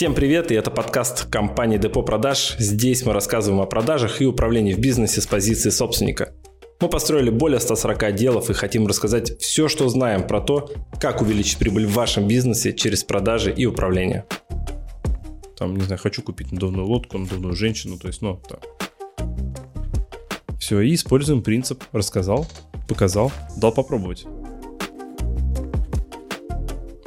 Всем привет, и это подкаст компании Депо Продаж. Здесь мы рассказываем о продажах и управлении в бизнесе с позиции собственника. Мы построили более 140 отделов и хотим рассказать все, что знаем про то, как увеличить прибыль в вашем бизнесе через продажи и управление. Там, не знаю, хочу купить надувную лодку, надувную женщину, то есть, ну, да. Все, и используем принцип «рассказал, показал, дал попробовать»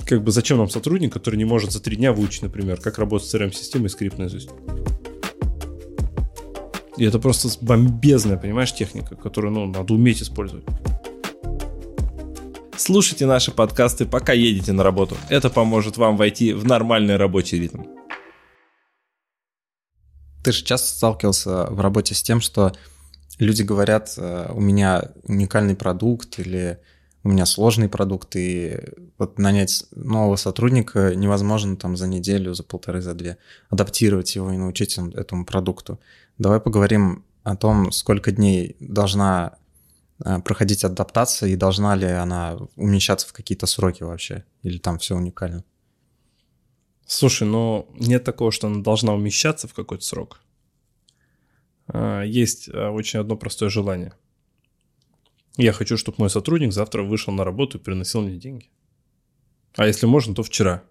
как бы зачем нам сотрудник, который не может за три дня выучить, например, как работать с CRM-системой и скрипт наизусть? И это просто бомбезная, понимаешь, техника, которую ну, надо уметь использовать. Слушайте наши подкасты, пока едете на работу. Это поможет вам войти в нормальный рабочий ритм. Ты же часто сталкивался в работе с тем, что люди говорят, э, у меня уникальный продукт или у меня сложный продукт, и вот нанять нового сотрудника невозможно там за неделю, за полторы, за две, адаптировать его и научить этому продукту. Давай поговорим о том, сколько дней должна э, проходить адаптация и должна ли она умещаться в какие-то сроки вообще, или там все уникально? Слушай, ну нет такого, что она должна умещаться в какой-то срок. А, есть э, очень одно простое желание – я хочу, чтобы мой сотрудник завтра вышел на работу и приносил мне деньги. А если можно, то вчера.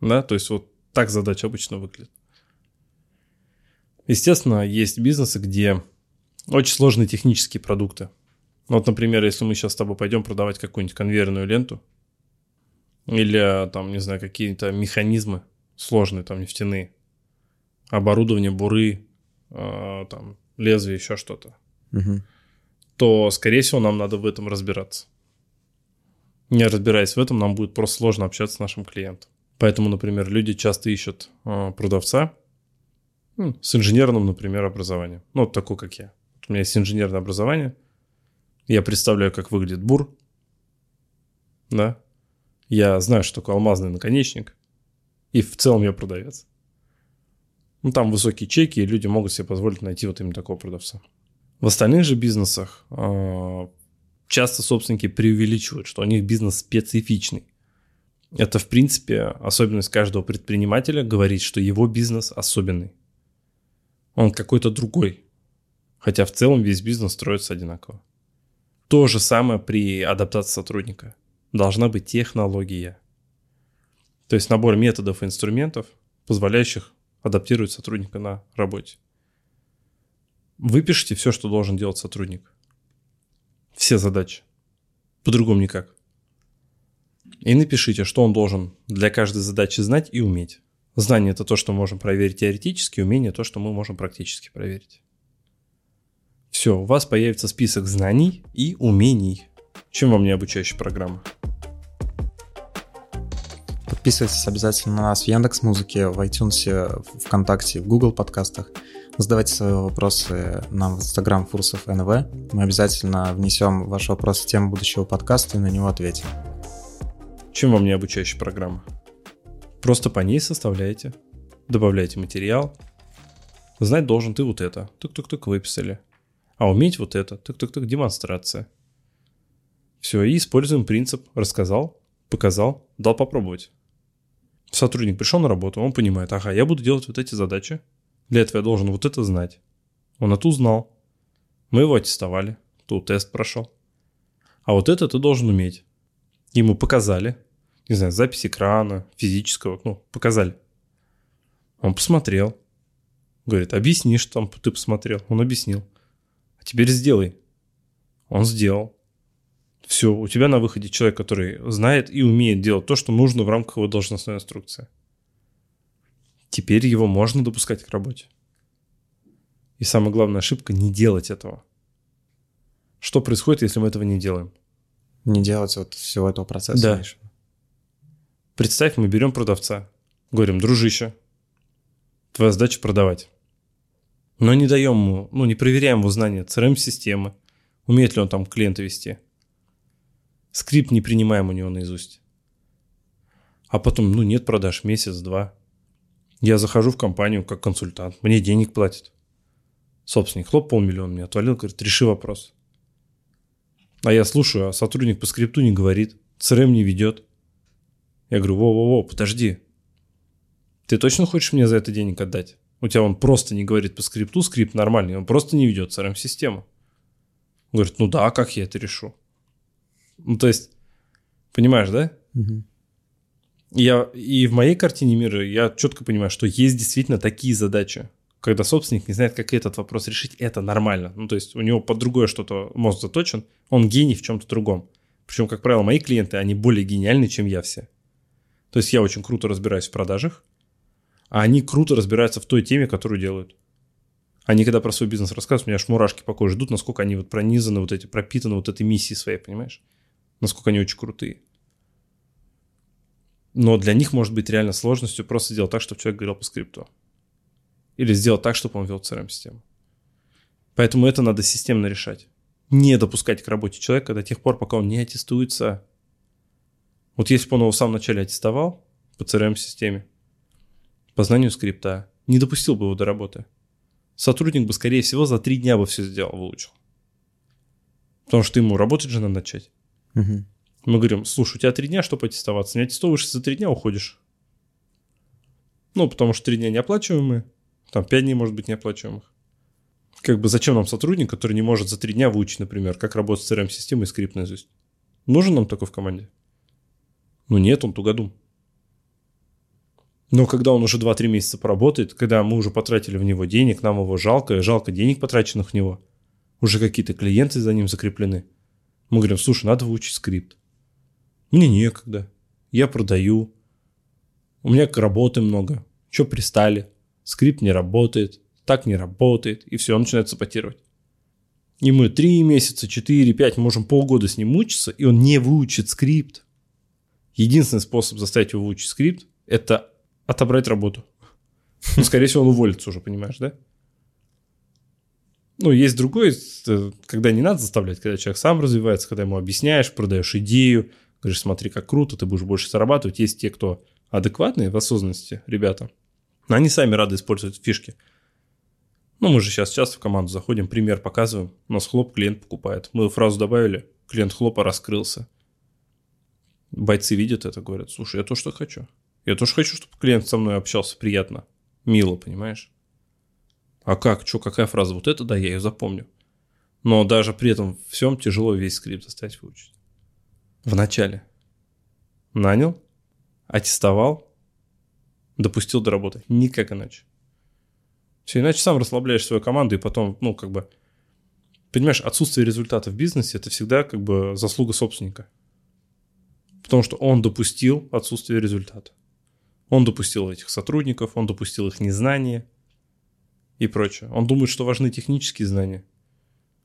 Да, то есть вот так задача обычно выглядит. Естественно, есть бизнесы, где очень сложные технические продукты. Вот, например, если мы сейчас с тобой пойдем продавать какую-нибудь конвейерную ленту, или там, не знаю, какие-то механизмы сложные, там, нефтяные, оборудование, буры, э, там, лезвие, еще что-то. Угу то, скорее всего, нам надо в этом разбираться. Не разбираясь в этом, нам будет просто сложно общаться с нашим клиентом. Поэтому, например, люди часто ищут э, продавца с инженерным, например, образованием. Ну, вот такой, как я. У меня есть инженерное образование. Я представляю, как выглядит бур. Да. Я знаю, что такое алмазный наконечник. И в целом я продавец. Ну, там высокие чеки, и люди могут себе позволить найти вот именно такого продавца. В остальных же бизнесах э, часто собственники преувеличивают, что у них бизнес специфичный. Это, в принципе, особенность каждого предпринимателя говорить, что его бизнес особенный. Он какой-то другой. Хотя в целом весь бизнес строится одинаково. То же самое при адаптации сотрудника. Должна быть технология. То есть набор методов и инструментов, позволяющих адаптировать сотрудника на работе. Выпишите все, что должен делать сотрудник. Все задачи. По-другому никак. И напишите, что он должен для каждой задачи знать и уметь. Знание – это то, что мы можем проверить теоретически, умение – то, что мы можем практически проверить. Все, у вас появится список знаний и умений. Чем вам не обучающая программа? Подписывайтесь обязательно на нас в Яндекс Музыке, в iTunes, ВКонтакте, в Google подкастах – Задавайте свои вопросы нам в Instagram Фурсов НВ. Мы обязательно внесем ваш вопрос в тему будущего подкаста и на него ответим. Чем вам не обучающая программа? Просто по ней составляете, добавляете материал. Знать должен ты вот это. Тук-тук-тук выписали. А уметь вот это. Тук-тук-тук демонстрация. Все, и используем принцип «рассказал, показал, дал попробовать». Сотрудник пришел на работу, он понимает, ага, я буду делать вот эти задачи, для этого я должен вот это знать. Он это узнал. Мы его аттестовали. Тут тест прошел. А вот это ты должен уметь. Ему показали. Не знаю, запись экрана, физического. Ну, показали. Он посмотрел. Говорит, объясни, что там ты посмотрел. Он объяснил. А теперь сделай. Он сделал. Все, у тебя на выходе человек, который знает и умеет делать то, что нужно в рамках его должностной инструкции. Теперь его можно допускать к работе. И самая главная ошибка – не делать этого. Что происходит, если мы этого не делаем? Не делать вот всего этого процесса. Да. Представь, мы берем продавца, говорим, дружище, твоя задача продавать. Но не даем ему, ну не проверяем его знания CRM-системы, умеет ли он там клиента вести. Скрипт не принимаем у него наизусть. А потом, ну нет продаж, месяц-два – я захожу в компанию как консультант, мне денег платят. Собственник, хлоп, полмиллиона мне отвалил, говорит, реши вопрос. А я слушаю, а сотрудник по скрипту не говорит, ЦРМ не ведет. Я говорю, во-во-во, подожди. Ты точно хочешь мне за это денег отдать? У тебя он просто не говорит по скрипту, скрипт нормальный, он просто не ведет CRM-систему. Говорит, ну да, как я это решу? Ну, то есть, понимаешь, да? Мгм. Я, и в моей картине мира я четко понимаю, что есть действительно такие задачи, когда собственник не знает, как этот вопрос решить, это нормально. Ну, то есть у него под другое что-то мозг заточен, он гений в чем-то другом. Причем, как правило, мои клиенты, они более гениальны, чем я все. То есть я очень круто разбираюсь в продажах, а они круто разбираются в той теме, которую делают. Они, когда про свой бизнес рассказывают, у меня аж мурашки по коже ждут, насколько они вот пронизаны, вот эти, пропитаны вот этой миссией своей, понимаешь? Насколько они очень крутые. Но для них может быть реально сложностью просто сделать так, чтобы человек говорил по скрипту. Или сделать так, чтобы он вел CRM-систему. Поэтому это надо системно решать. Не допускать к работе человека до тех пор, пока он не аттестуется. Вот если бы он его в самом начале аттестовал по CRM-системе, по знанию скрипта, не допустил бы его до работы. Сотрудник бы, скорее всего, за три дня бы все сделал, выучил. Потому что ему работать же надо начать. Мгм. Мы говорим, слушай, у тебя три дня, чтобы аттестоваться. Не аттестовываешься за три дня, уходишь. Ну, потому что три дня неоплачиваемые. Там пять дней, может быть, неоплачиваемых. Как бы зачем нам сотрудник, который не может за три дня выучить, например, как работать с CRM-системой и скрипт наизусть? Нужен нам такой в команде? Ну нет, он тугодум. Но когда он уже 2-3 месяца поработает, когда мы уже потратили в него денег, нам его жалко, жалко денег, потраченных в него, уже какие-то клиенты за ним закреплены. Мы говорим, слушай, надо выучить скрипт. Мне некогда. Я продаю. У меня работы много. Че пристали? Скрипт не работает. Так не работает. И все, он начинает саботировать. И мы 3 месяца, 4, 5, можем полгода с ним мучиться, и он не выучит скрипт. Единственный способ заставить его выучить скрипт – это отобрать работу. Ну, скорее всего, он уволится уже, понимаешь, да? Ну, есть другой, когда не надо заставлять, когда человек сам развивается, когда ему объясняешь, продаешь идею, говоришь, смотри, как круто, ты будешь больше зарабатывать. Есть те, кто адекватные в осознанности, ребята, они сами рады использовать фишки. Ну, мы же сейчас часто в команду заходим, пример показываем, у нас хлоп, клиент покупает. Мы фразу добавили, клиент хлопа раскрылся. Бойцы видят это, говорят, слушай, я то, что хочу. Я тоже хочу, чтобы клиент со мной общался приятно, мило, понимаешь? А как, что, какая фраза? Вот это, да, я ее запомню. Но даже при этом всем тяжело весь скрипт заставить выучить. В начале. Нанял, аттестовал, допустил до работы. Никак иначе. Все, иначе сам расслабляешь свою команду и потом, ну, как бы, понимаешь, отсутствие результата в бизнесе – это всегда как бы заслуга собственника. Потому что он допустил отсутствие результата. Он допустил этих сотрудников, он допустил их незнание и прочее. Он думает, что важны технические знания,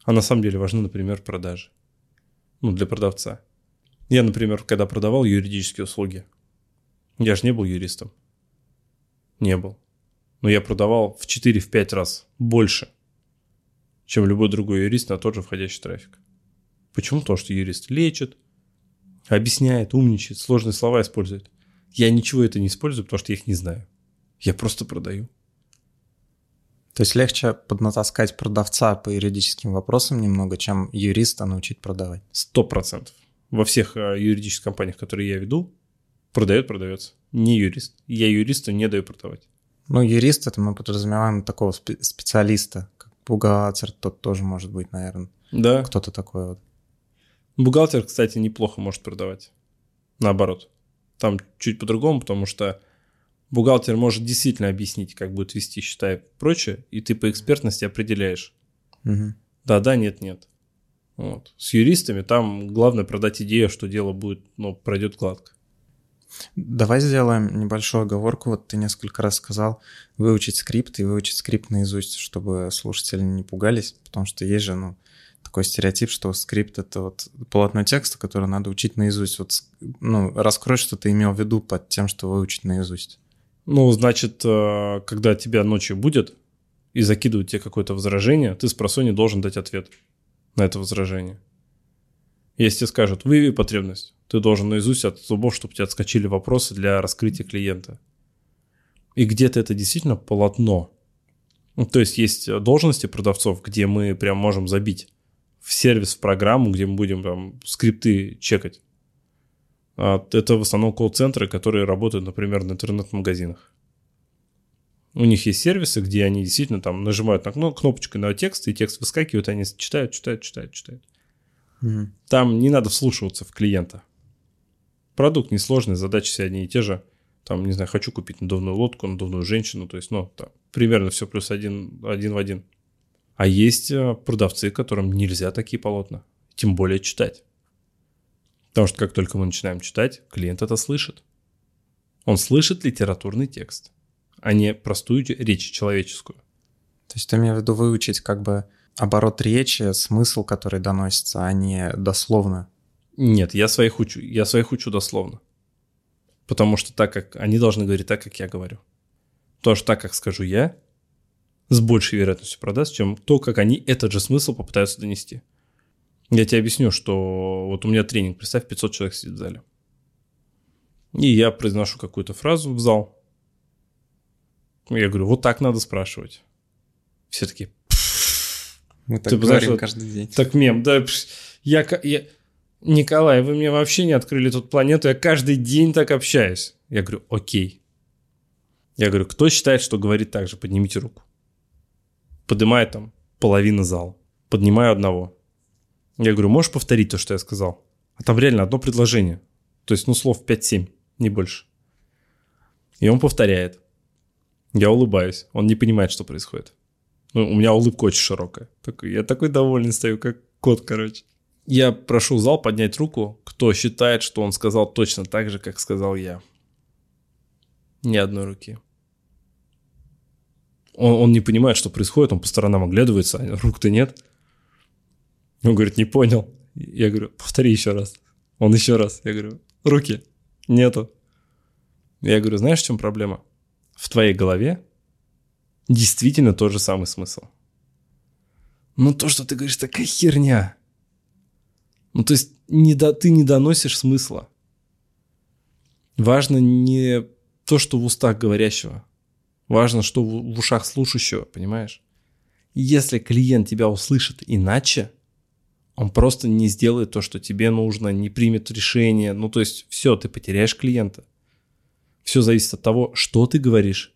а на самом деле важны, например, продажи. Ну, для продавца. Я, например, когда продавал юридические услуги, я же не был юристом. Не был. Но я продавал в 4-5 раз больше, чем любой другой юрист на тот же входящий трафик. Почему? Потому что юрист лечит, объясняет, умничает, сложные слова использует. Я ничего это не использую, потому что я их не знаю. Я просто продаю. То есть легче поднатаскать продавца по юридическим вопросам немного, чем юриста научить продавать. Сто процентов. Во всех э, юридических компаниях, которые я веду, продает продавец. Не юрист. Я юристу не даю продавать. Ну, юрист это мы подразумеваем такого спе- специалиста, как бухгалтер, тот тоже может быть, наверное, Да. кто-то такой вот. Бухгалтер, кстати, неплохо может продавать. Наоборот. Там чуть по-другому, потому что бухгалтер может действительно объяснить, как будет вести счета и прочее, и ты по экспертности определяешь. Мгм. Да-да, нет-нет. Вот. С юристами там главное продать идею, что дело будет, ну, пройдет гладко. Давай сделаем небольшую оговорку. Вот ты несколько раз сказал выучить скрипт и выучить скрипт наизусть, чтобы слушатели не пугались, потому что есть же, ну, такой стереотип, что скрипт — это вот полотно текста, которое надо учить наизусть. Вот, ну, раскрой, что ты имел в виду под тем, что выучить наизусть. Ну, значит, э, когда тебя ночью будет и закидывают тебе какое-то возражение, ты с просони должен дать ответ на это возражение. Если скажут, выяви потребность, ты должен наизусть от зубов, чтобы тебе отскочили вопросы для раскрытия клиента. И где-то это действительно полотно. Ну, то есть есть должности продавцов, где мы прям можем забить в сервис, в программу, где мы будем там скрипты чекать. А Это в основном колл-центры, которые работают, например, на интернет-магазинах. У них есть сервисы, где они действительно там нажимают на кнопочку на текст, и текст выскакивает, они читают, читают, читают, читают. Mm. Там не надо вслушиваться в клиента. Продукт несложный, задачи все одни и те же. Там, не знаю, хочу купить надувную лодку, надувную женщину, то есть, ну, там, примерно все плюс один, один в один. А есть э, продавцы, которым нельзя такие полотна, тем более читать. Потому что как только мы начинаем читать, клиент это слышит. Он слышит литературный текст а не простую речь человеческую. То есть ты имеешь в виду выучить как бы оборот речи, смысл, который доносится, а не дословно? Нет, я своих учу, я своих учу дословно. Потому что так как они должны говорить так, как я говорю. То, что так, как скажу я, с большей вероятностью продаст, чем то, как они этот же смысл попытаются донести. Я тебе объясню, что вот у меня тренинг, представь, 500 человек сидит в зале. И я произношу какую-то фразу в зал, я говорю, вот так надо спрашивать. Все таки Мы так Ты говорим знаешь, каждый день. Так мем, да. Я, я, Николай, вы мне вообще не открыли тут планету, я каждый день так общаюсь. Я говорю, окей. Я говорю, кто считает, что говорит так же, поднимите руку. Поднимает там половина зала. Поднимаю одного. Я говорю, можешь повторить то, что я сказал? А там реально одно предложение. То есть, ну, слов 5-7, не больше. И он повторяет. Я улыбаюсь. Он не понимает, что происходит. Ну, у меня улыбка очень широкая. Такой, я такой довольный стою, как кот, короче. Я прошу зал поднять руку, кто считает, что он сказал точно так же, как сказал я. Ни одной руки. Он, он не понимает, что происходит, он по сторонам оглядывается, а рук-то нет. Он говорит, не понял. Я говорю, повтори еще раз. Он еще раз. Я говорю, руки нету. Я говорю, знаешь, в чем проблема? В твоей голове действительно тот же самый смысл. Ну, то, что ты говоришь, такая херня. Ну, то есть не до, ты не доносишь смысла. Важно не то, что в устах говорящего. Важно, что в, в ушах слушающего, понимаешь? Если клиент тебя услышит иначе, он просто не сделает то, что тебе нужно, не примет решение. Ну, то есть все, ты потеряешь клиента. Все зависит от того, что ты говоришь.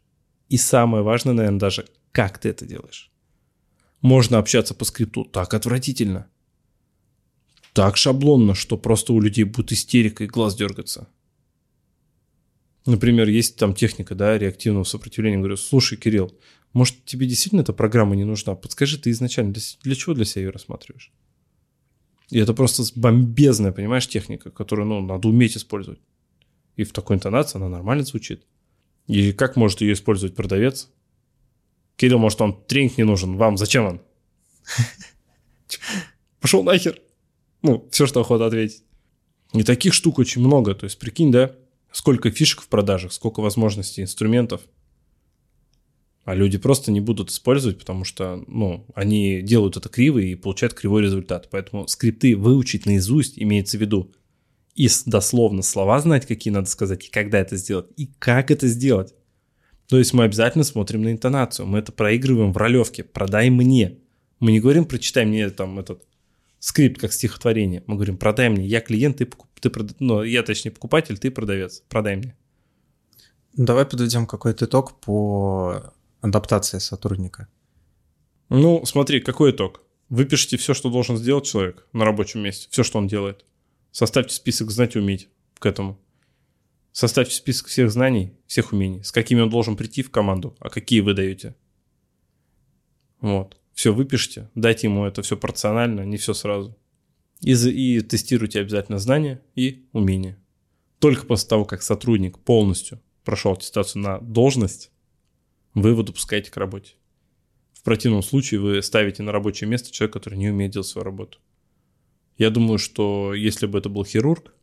И самое важное, наверное, даже, как ты это делаешь. Можно общаться по скрипту так отвратительно. Так шаблонно, что просто у людей будет истерика и глаз дергаться. Например, есть там техника, да, реактивного сопротивления. Говорю, слушай, Кирилл, может, тебе действительно эта программа не нужна? Подскажи, ты изначально для, для чего для себя ее рассматриваешь? И это просто бомбезная, понимаешь, техника, которую, ну, надо уметь использовать. И в такой интонации она нормально звучит. И как может ее использовать продавец? Кирилл, может, вам тренинг не нужен? Вам зачем он? Пошел нахер. Ну, все, что охота ответить. И таких штук очень много. То есть, прикинь, да, сколько фишек в продажах, сколько возможностей, инструментов. А люди просто не будут использовать, потому что, ну, они делают это криво и получают кривой результат. Поэтому скрипты выучить наизусть имеется в виду – и дословно слова знать, какие надо сказать, и когда это сделать, и как это сделать. То есть мы обязательно смотрим на интонацию, мы это проигрываем в ролевке, продай мне. Мы не говорим, прочитай мне там этот скрипт как стихотворение. Мы говорим, продай мне, я клиент, ты, ты прод... ну, я точнее покупатель, ты продавец, продай мне. Давай подведем какой-то итог по адаптации сотрудника. Ну, смотри, какой итог? Вы пишете все, что должен сделать человек на рабочем месте, все, что он делает. Составьте список знать и уметь к этому. Составьте список всех знаний, всех умений, с какими он должен прийти в команду, а какие вы даете. Вот. Все выпишите, дайте ему это все порционально, не все сразу. И, и тестируйте обязательно знания и умения. Только после того, как сотрудник полностью прошел аттестацию на должность, вы его допускаете к работе. В противном случае вы ставите на рабочее место человека, который не умеет делать свою работу. Я думаю, что если бы это был хирург,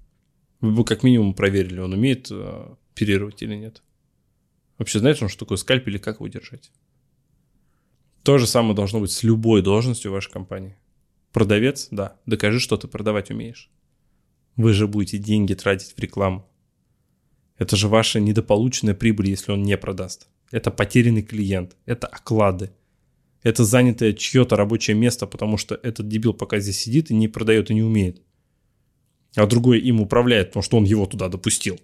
вы бы как минимум проверили, он умеет э, оперировать или нет. Вообще знаете, он что такое скальпель и как его держать? То же самое должно быть с любой должностью в вашей компании. Продавец, да, докажи, что ты продавать умеешь. Вы же будете деньги тратить в рекламу. Это же ваша недополученная прибыль, если он не продаст. Это потерянный клиент, это оклады – это занятое чье-то рабочее место, потому что этот дебил пока здесь сидит и не продает и не умеет. А другой им управляет, потому что он его туда допустил.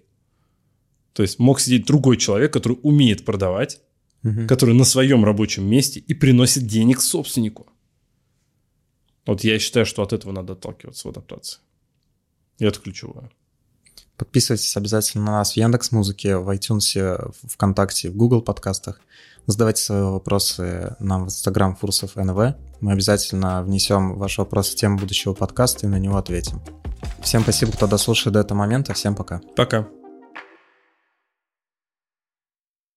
То есть мог сидеть другой человек, который умеет продавать, угу. который на своем рабочем месте и приносит денег собственнику. Вот я считаю, что от этого надо отталкиваться в адаптации. И это ключевое. Подписывайтесь обязательно на нас в Яндекс Музыке, в iTunes, в ВКонтакте, в Google подкастах. Задавайте свои вопросы нам в Instagram Фурсов НВ. Мы обязательно внесем ваш вопрос в тему будущего подкаста и на него ответим. Всем спасибо, кто дослушал до этого момента. Всем пока. Пока.